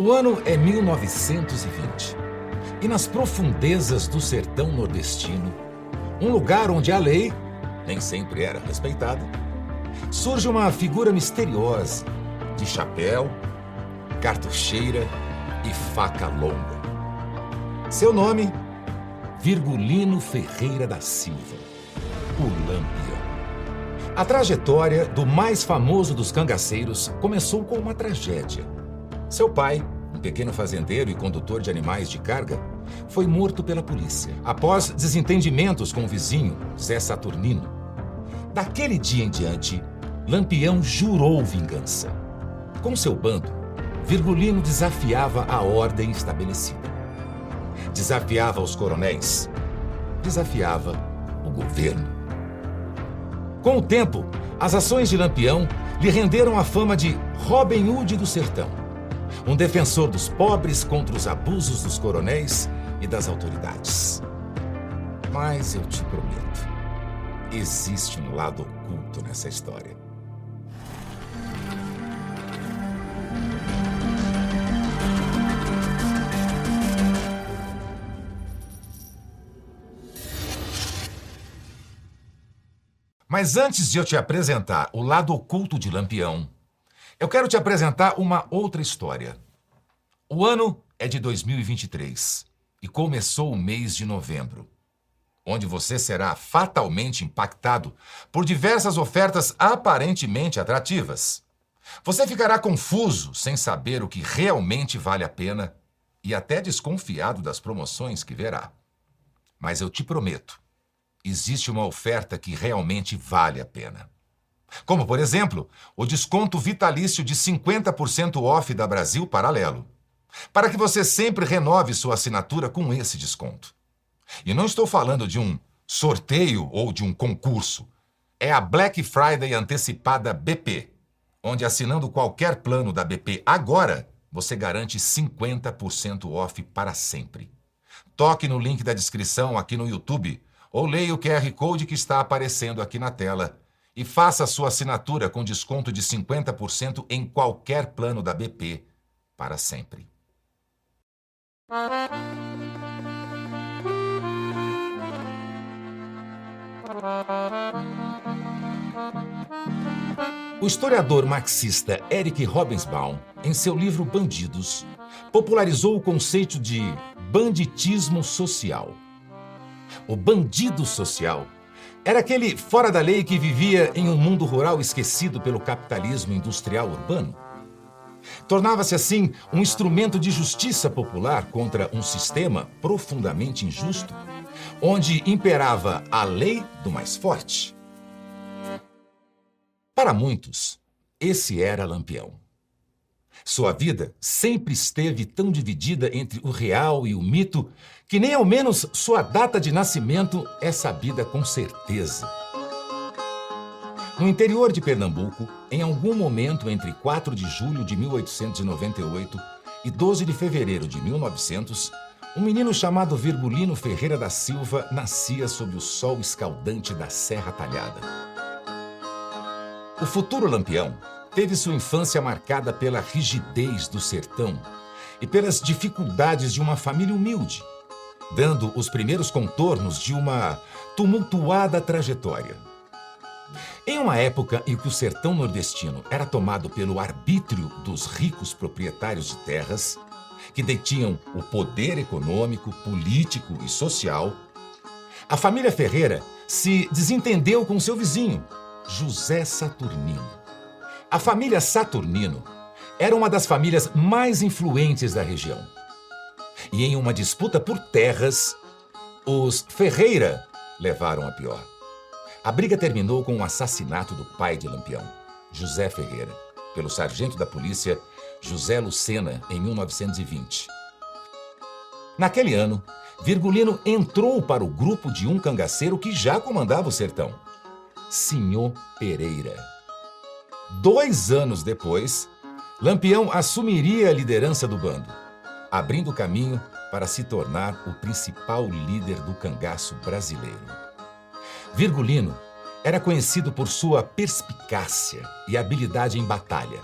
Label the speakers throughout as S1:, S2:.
S1: O ano é 1920. E nas profundezas do sertão nordestino, um lugar onde a lei nem sempre era respeitada, surge uma figura misteriosa, de chapéu, cartucheira e faca longa. Seu nome? Virgulino Ferreira da Silva, o Lampião. A trajetória do mais famoso dos cangaceiros começou com uma tragédia. Seu pai, um pequeno fazendeiro e condutor de animais de carga, foi morto pela polícia após desentendimentos com o vizinho, Zé Saturnino. Daquele dia em diante, Lampião jurou vingança. Com seu bando, Virgulino desafiava a ordem estabelecida. Desafiava os coronéis. Desafiava o governo. Com o tempo, as ações de Lampião lhe renderam a fama de Robin Hood do Sertão, um defensor dos pobres contra os abusos dos coronéis e das autoridades. Mas eu te prometo, existe um lado oculto nessa história. Mas antes de eu te apresentar o lado oculto de Lampião, eu quero te apresentar uma outra história. O ano é de 2023 e começou o mês de novembro, onde você será fatalmente impactado por diversas ofertas aparentemente atrativas. Você ficará confuso sem saber o que realmente vale a pena e até desconfiado das promoções que verá. Mas eu te prometo, existe uma oferta que realmente vale a pena. Como, por exemplo, o desconto vitalício de 50% off da Brasil Paralelo para que você sempre renove sua assinatura com esse desconto. E não estou falando de um sorteio ou de um concurso. É a Black Friday antecipada BP, onde assinando qualquer plano da BP agora, você garante 50% off para sempre. Toque no link da descrição aqui no YouTube ou leia o QR Code que está aparecendo aqui na tela e faça sua assinatura com desconto de 50% em qualquer plano da BP para sempre. O historiador marxista Eric Robensbaum, em seu livro Bandidos, popularizou o conceito de banditismo social. O bandido social era aquele fora da lei que vivia em um mundo rural esquecido pelo capitalismo industrial urbano. Tornava-se assim um instrumento de justiça popular contra um sistema profundamente injusto, onde imperava a lei do mais forte. Para muitos, esse era Lampião. Sua vida sempre esteve tão dividida entre o real e o mito que nem ao menos sua data de nascimento é sabida com certeza. No interior de Pernambuco, em algum momento entre 4 de julho de 1898 e 12 de fevereiro de 1900, um menino chamado Virgulino Ferreira da Silva nascia sob o sol escaldante da Serra Talhada. O futuro lampião teve sua infância marcada pela rigidez do sertão e pelas dificuldades de uma família humilde, dando os primeiros contornos de uma tumultuada trajetória. Em uma época em que o sertão nordestino era tomado pelo arbítrio dos ricos proprietários de terras, que detinham o poder econômico, político e social, a família Ferreira se desentendeu com seu vizinho, José Saturnino. A família Saturnino era uma das famílias mais influentes da região. E em uma disputa por terras, os Ferreira levaram a pior. A briga terminou com o assassinato do pai de Lampião, José Ferreira, pelo sargento da polícia José Lucena, em 1920. Naquele ano, Virgulino entrou para o grupo de um cangaceiro que já comandava o sertão, Senhor Pereira. Dois anos depois, Lampião assumiria a liderança do bando, abrindo caminho para se tornar o principal líder do cangaço brasileiro. Virgulino era conhecido por sua perspicácia e habilidade em batalha.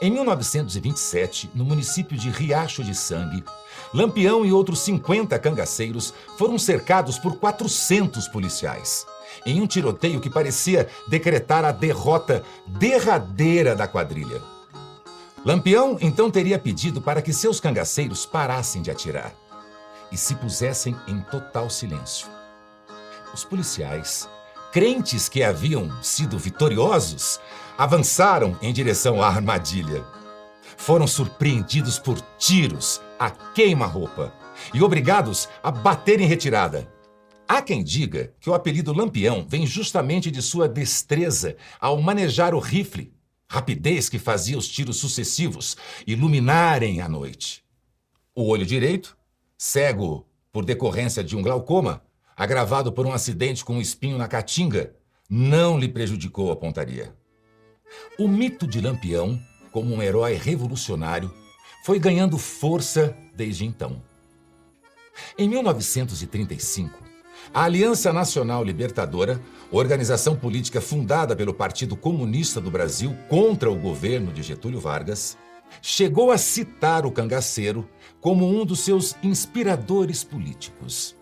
S1: Em 1927, no município de Riacho de Sangue, Lampião e outros 50 cangaceiros foram cercados por 400 policiais, em um tiroteio que parecia decretar a derrota derradeira da quadrilha. Lampião então teria pedido para que seus cangaceiros parassem de atirar e se pusessem em total silêncio. Os policiais, crentes que haviam sido vitoriosos, avançaram em direção à armadilha. Foram surpreendidos por tiros a queima-roupa e obrigados a bater em retirada. Há quem diga que o apelido Lampião vem justamente de sua destreza ao manejar o rifle, rapidez que fazia os tiros sucessivos iluminarem a noite. O olho direito, cego por decorrência de um glaucoma, agravado por um acidente com um espinho na caatinga, não lhe prejudicou a pontaria. O mito de Lampião, como um herói revolucionário, foi ganhando força desde então. Em 1935, a Aliança Nacional Libertadora, organização política fundada pelo Partido Comunista do Brasil contra o governo de Getúlio Vargas, chegou a citar o cangaceiro como um dos seus inspiradores políticos.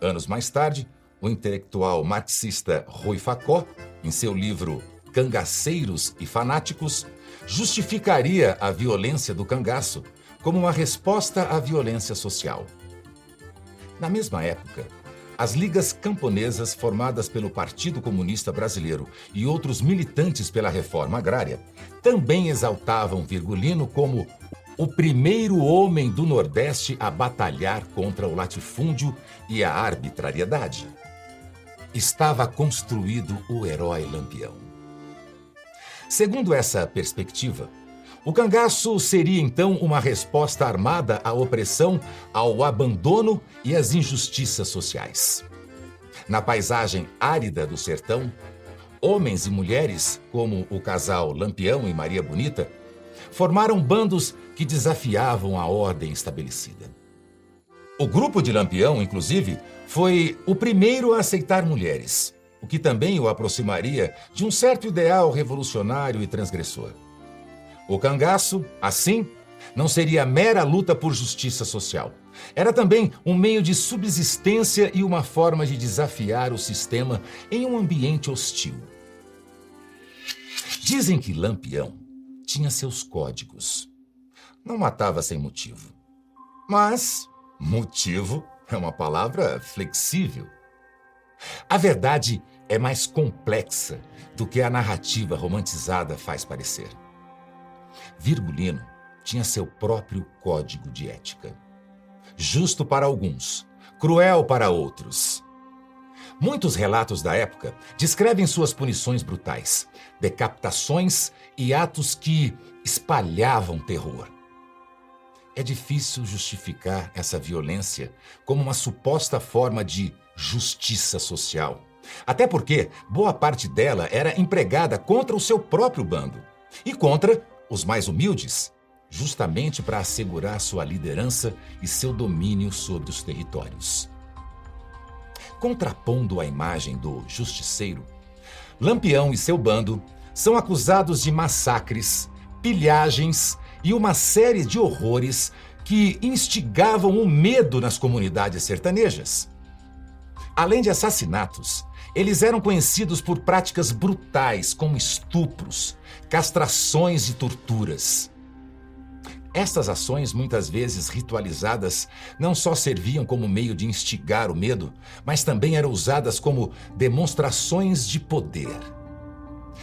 S1: Anos mais tarde, o intelectual marxista Rui Facó, em seu livro Cangaceiros e Fanáticos, justificaria a violência do cangaço como uma resposta à violência social. Na mesma época, as ligas camponesas formadas pelo Partido Comunista Brasileiro e outros militantes pela reforma agrária também exaltavam Virgulino como o primeiro homem do Nordeste a batalhar contra o latifúndio e a arbitrariedade. Estava construído o herói Lampião. Segundo essa perspectiva, o cangaço seria então uma resposta armada à opressão, ao abandono e às injustiças sociais. Na paisagem árida do sertão, homens e mulheres, como o casal Lampião e Maria Bonita, formaram bandos que desafiavam a ordem estabelecida. O grupo de Lampião, inclusive, foi o primeiro a aceitar mulheres o que também o aproximaria de um certo ideal revolucionário e transgressor. O cangaço, assim, não seria mera luta por justiça social. Era também um meio de subsistência e uma forma de desafiar o sistema em um ambiente hostil. Dizem que Lampião tinha seus códigos. Não matava sem motivo. Mas motivo é uma palavra flexível. A verdade é mais complexa do que a narrativa romantizada faz parecer. Virgulino tinha seu próprio código de ética. Justo para alguns, cruel para outros. Muitos relatos da época descrevem suas punições brutais, decapitações e atos que espalhavam terror. É difícil justificar essa violência como uma suposta forma de justiça social. Até porque boa parte dela era empregada contra o seu próprio bando e contra os mais humildes, justamente para assegurar sua liderança e seu domínio sobre os territórios. Contrapondo a imagem do justiceiro, Lampião e seu bando são acusados de massacres, pilhagens e uma série de horrores que instigavam o medo nas comunidades sertanejas. Além de assassinatos, eles eram conhecidos por práticas brutais, como estupros, castrações e torturas. Estas ações, muitas vezes ritualizadas, não só serviam como meio de instigar o medo, mas também eram usadas como demonstrações de poder.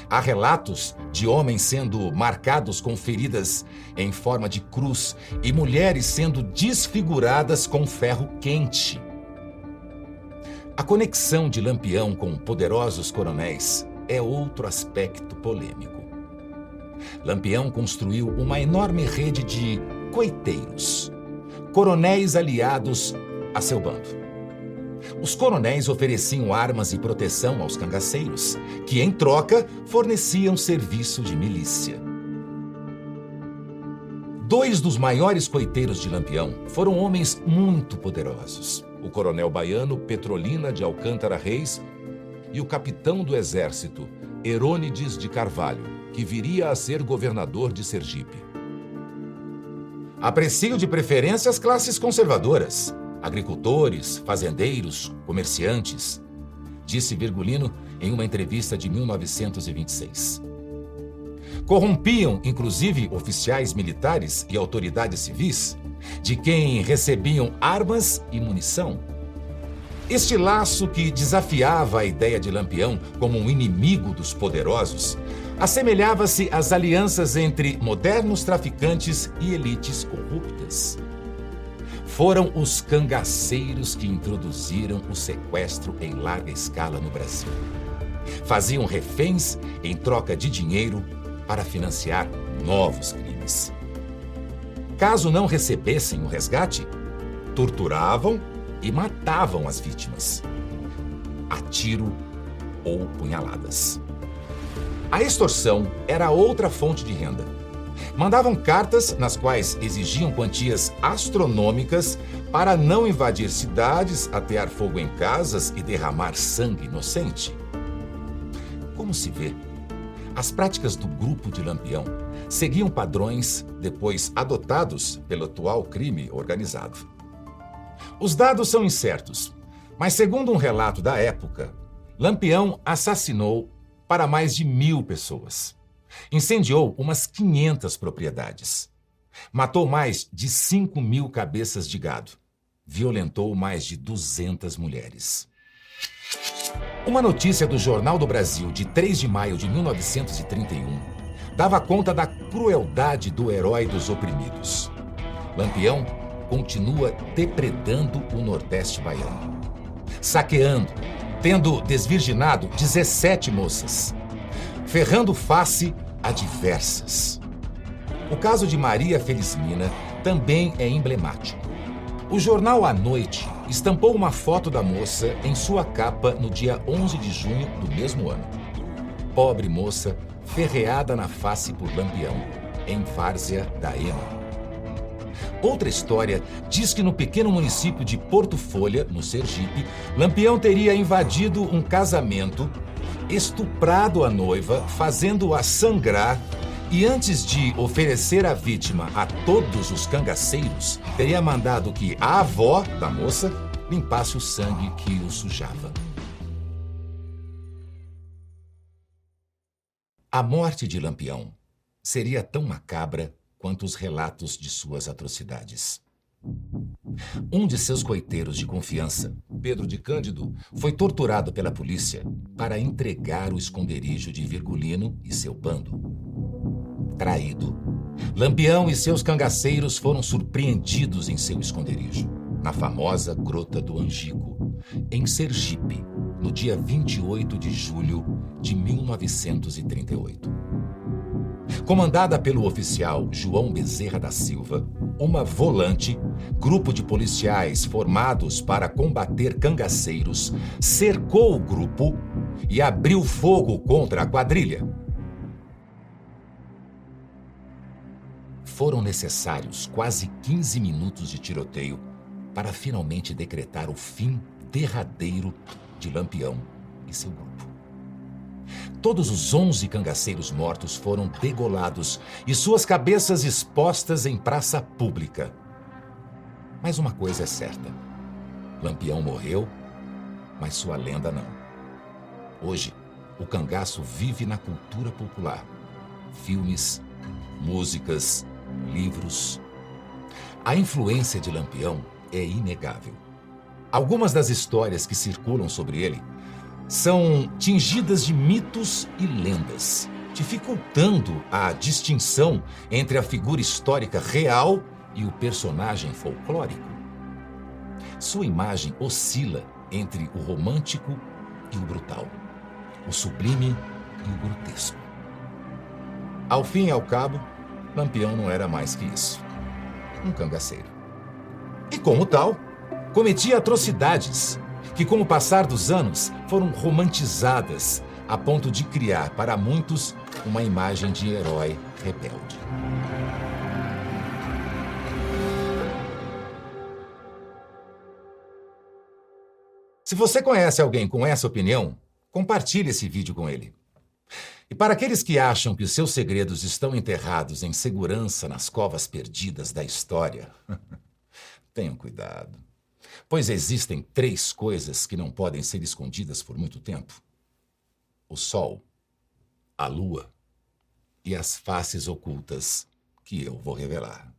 S1: Há relatos de homens sendo marcados com feridas em forma de cruz e mulheres sendo desfiguradas com ferro quente. A conexão de Lampião com poderosos coronéis é outro aspecto polêmico. Lampião construiu uma enorme rede de coiteiros, coronéis aliados a seu bando. Os coronéis ofereciam armas e proteção aos cangaceiros, que, em troca, forneciam serviço de milícia. Dois dos maiores coiteiros de Lampião foram homens muito poderosos o coronel baiano Petrolina de Alcântara Reis e o capitão do exército Herônides de Carvalho, que viria a ser governador de Sergipe. Aprecio de preferência as classes conservadoras, agricultores, fazendeiros, comerciantes, disse Virgulino em uma entrevista de 1926. Corrompiam, inclusive, oficiais militares e autoridades civis, de quem recebiam armas e munição. Este laço que desafiava a ideia de Lampião como um inimigo dos poderosos assemelhava-se às alianças entre modernos traficantes e elites corruptas. Foram os cangaceiros que introduziram o sequestro em larga escala no Brasil. Faziam reféns em troca de dinheiro para financiar novos crimes. Caso não recebessem o resgate, torturavam e matavam as vítimas, a tiro ou punhaladas. A extorsão era outra fonte de renda. Mandavam cartas nas quais exigiam quantias astronômicas para não invadir cidades, atear fogo em casas e derramar sangue inocente. Como se vê, as práticas do grupo de Lampião seguiam padrões depois adotados pelo atual crime organizado. Os dados são incertos, mas segundo um relato da época, Lampião assassinou para mais de mil pessoas. Incendiou umas 500 propriedades. Matou mais de 5 mil cabeças de gado. Violentou mais de 200 mulheres. Uma notícia do Jornal do Brasil de 3 de maio de 1931 dava conta da crueldade do herói dos oprimidos. Lampião continua depredando o Nordeste baiano, saqueando, tendo desvirginado 17 moças, ferrando face a diversas. O caso de Maria Felizmina também é emblemático. O jornal A Noite estampou uma foto da moça em sua capa no dia 11 de junho do mesmo ano. Pobre moça, ferreada na face por Lampião, em Várzea da Ema. Outra história diz que no pequeno município de Porto Folha, no Sergipe, Lampião teria invadido um casamento estuprado a noiva, fazendo-a sangrar e antes de oferecer a vítima a todos os cangaceiros, teria mandado que a avó da moça limpasse o sangue que o sujava. A morte de Lampião seria tão macabra quanto os relatos de suas atrocidades. Um de seus coiteiros de confiança, Pedro de Cândido, foi torturado pela polícia para entregar o esconderijo de Virgulino e seu bando. Traído, Lampião e seus cangaceiros foram surpreendidos em seu esconderijo, na famosa Grota do Angico, em Sergipe, no dia 28 de julho de 1938. Comandada pelo oficial João Bezerra da Silva, uma volante, grupo de policiais formados para combater cangaceiros, cercou o grupo e abriu fogo contra a quadrilha. Foram necessários quase 15 minutos de tiroteio para finalmente decretar o fim derradeiro de Lampião e seu grupo. Todos os onze cangaceiros mortos foram degolados e suas cabeças expostas em praça pública. Mas uma coisa é certa: Lampião morreu, mas sua lenda não. Hoje, o cangaço vive na cultura popular. Filmes, músicas, livros. A influência de Lampião é inegável. Algumas das histórias que circulam sobre ele são tingidas de mitos e lendas, dificultando a distinção entre a figura histórica real e o personagem folclórico. Sua imagem oscila entre o romântico e o brutal, o sublime e o grotesco. Ao fim e ao cabo, Lampião não era mais que isso um cangaceiro. E como tal, cometia atrocidades que, com o passar dos anos, foram romantizadas a ponto de criar para muitos uma imagem de herói rebelde. Se você conhece alguém com essa opinião, compartilhe esse vídeo com ele. E para aqueles que acham que os seus segredos estão enterrados em segurança nas covas perdidas da história, tenham cuidado. Pois existem três coisas que não podem ser escondidas por muito tempo: o Sol, a Lua e as faces ocultas que eu vou revelar.